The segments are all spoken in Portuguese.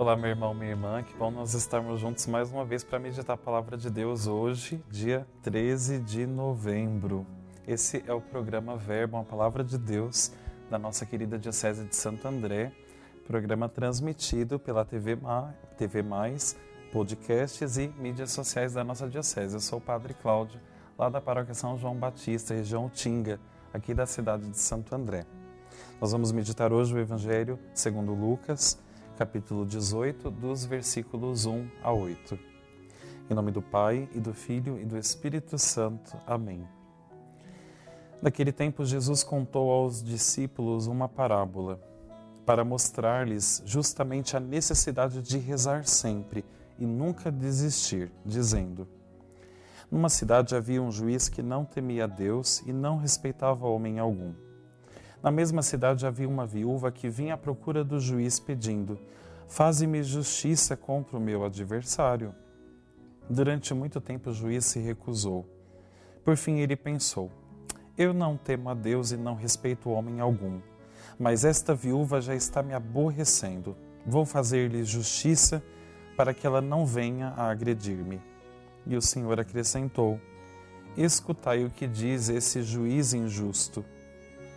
Olá, meu irmão, minha irmã, que bom nós estarmos juntos mais uma vez para meditar a palavra de Deus hoje, dia 13 de novembro. Esse é o programa Verbo, a palavra de Deus da nossa querida Diocese de Santo André, programa transmitido pela TV, Ma, TV Mais, podcasts e mídias sociais da nossa Diocese. Eu sou o Padre Cláudio, lá da Paróquia São João Batista, região Tinga, aqui da cidade de Santo André. Nós vamos meditar hoje o Evangelho segundo Lucas, capítulo 18, dos versículos 1 a 8. Em nome do Pai, e do Filho, e do Espírito Santo. Amém. Naquele tempo, Jesus contou aos discípulos uma parábola para mostrar-lhes justamente a necessidade de rezar sempre e nunca desistir, dizendo: Numa cidade havia um juiz que não temia Deus e não respeitava homem algum. Na mesma cidade havia uma viúva que vinha à procura do juiz pedindo: Faze-me justiça contra o meu adversário. Durante muito tempo o juiz se recusou. Por fim ele pensou: Eu não temo a Deus e não respeito homem algum, mas esta viúva já está me aborrecendo. Vou fazer-lhe justiça para que ela não venha a agredir-me. E o Senhor acrescentou: Escutai o que diz esse juiz injusto.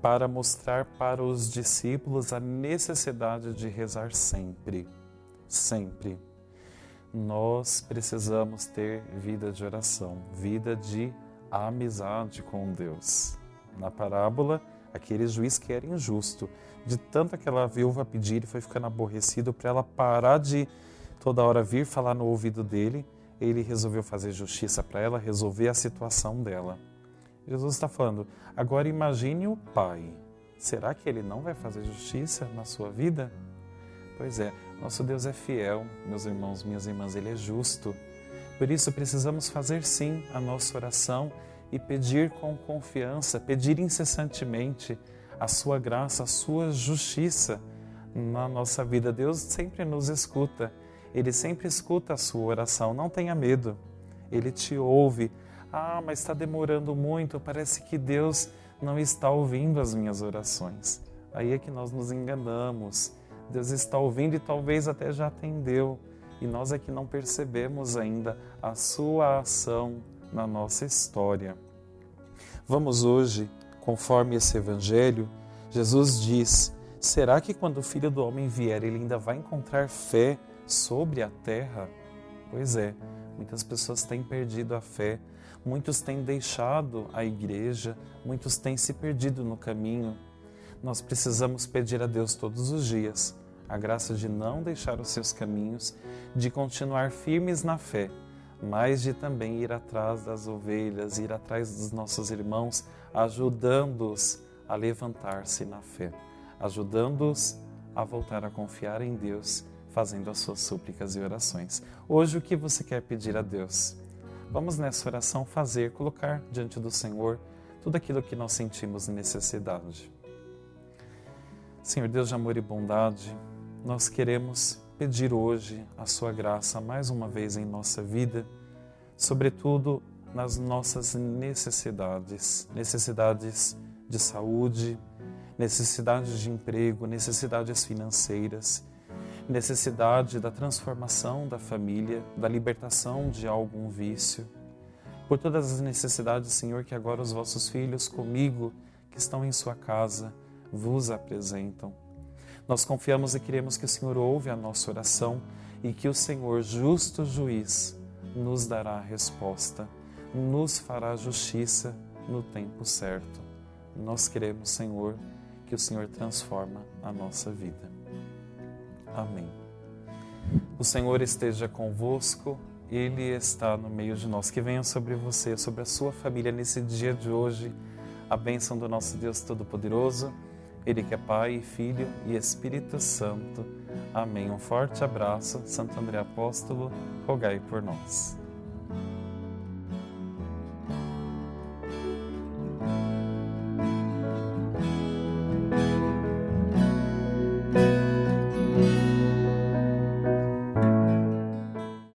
para mostrar para os discípulos a necessidade de rezar sempre, sempre. Nós precisamos ter vida de oração, vida de amizade com Deus. Na parábola, aquele juiz que era injusto, de tanto aquela viúva pedir, ele foi ficando aborrecido para ela parar de toda hora vir falar no ouvido dele, ele resolveu fazer justiça para ela, resolver a situação dela. Jesus está falando, agora imagine o Pai. Será que ele não vai fazer justiça na sua vida? Pois é, nosso Deus é fiel, meus irmãos, minhas irmãs, ele é justo. Por isso precisamos fazer sim a nossa oração e pedir com confiança, pedir incessantemente a sua graça, a sua justiça na nossa vida. Deus sempre nos escuta, ele sempre escuta a sua oração, não tenha medo, ele te ouve ah, mas está demorando muito, parece que Deus não está ouvindo as minhas orações. Aí é que nós nos enganamos. Deus está ouvindo e talvez até já atendeu, e nós é que não percebemos ainda a sua ação na nossa história. Vamos hoje, conforme esse evangelho, Jesus diz: será que quando o filho do homem vier, ele ainda vai encontrar fé sobre a terra? Pois é, muitas pessoas têm perdido a fé Muitos têm deixado a igreja, muitos têm se perdido no caminho. Nós precisamos pedir a Deus todos os dias a graça de não deixar os seus caminhos, de continuar firmes na fé, mas de também ir atrás das ovelhas, ir atrás dos nossos irmãos, ajudando-os a levantar-se na fé, ajudando-os a voltar a confiar em Deus, fazendo as suas súplicas e orações. Hoje, o que você quer pedir a Deus? Vamos nessa oração fazer, colocar diante do Senhor tudo aquilo que nós sentimos necessidade. Senhor Deus de amor e bondade, nós queremos pedir hoje a Sua graça mais uma vez em nossa vida, sobretudo nas nossas necessidades, necessidades de saúde, necessidades de emprego, necessidades financeiras necessidade da transformação da família, da libertação de algum vício. Por todas as necessidades, Senhor, que agora os vossos filhos comigo, que estão em sua casa, vos apresentam. Nós confiamos e queremos que o Senhor ouve a nossa oração e que o Senhor, justo juiz, nos dará a resposta, nos fará justiça no tempo certo. Nós queremos, Senhor, que o Senhor transforma a nossa vida. Amém. O Senhor esteja convosco, Ele está no meio de nós. Que venha sobre você, sobre a sua família nesse dia de hoje, a bênção do nosso Deus Todo-Poderoso, Ele que é Pai, Filho e Espírito Santo. Amém. Um forte abraço, Santo André Apóstolo, rogai por nós.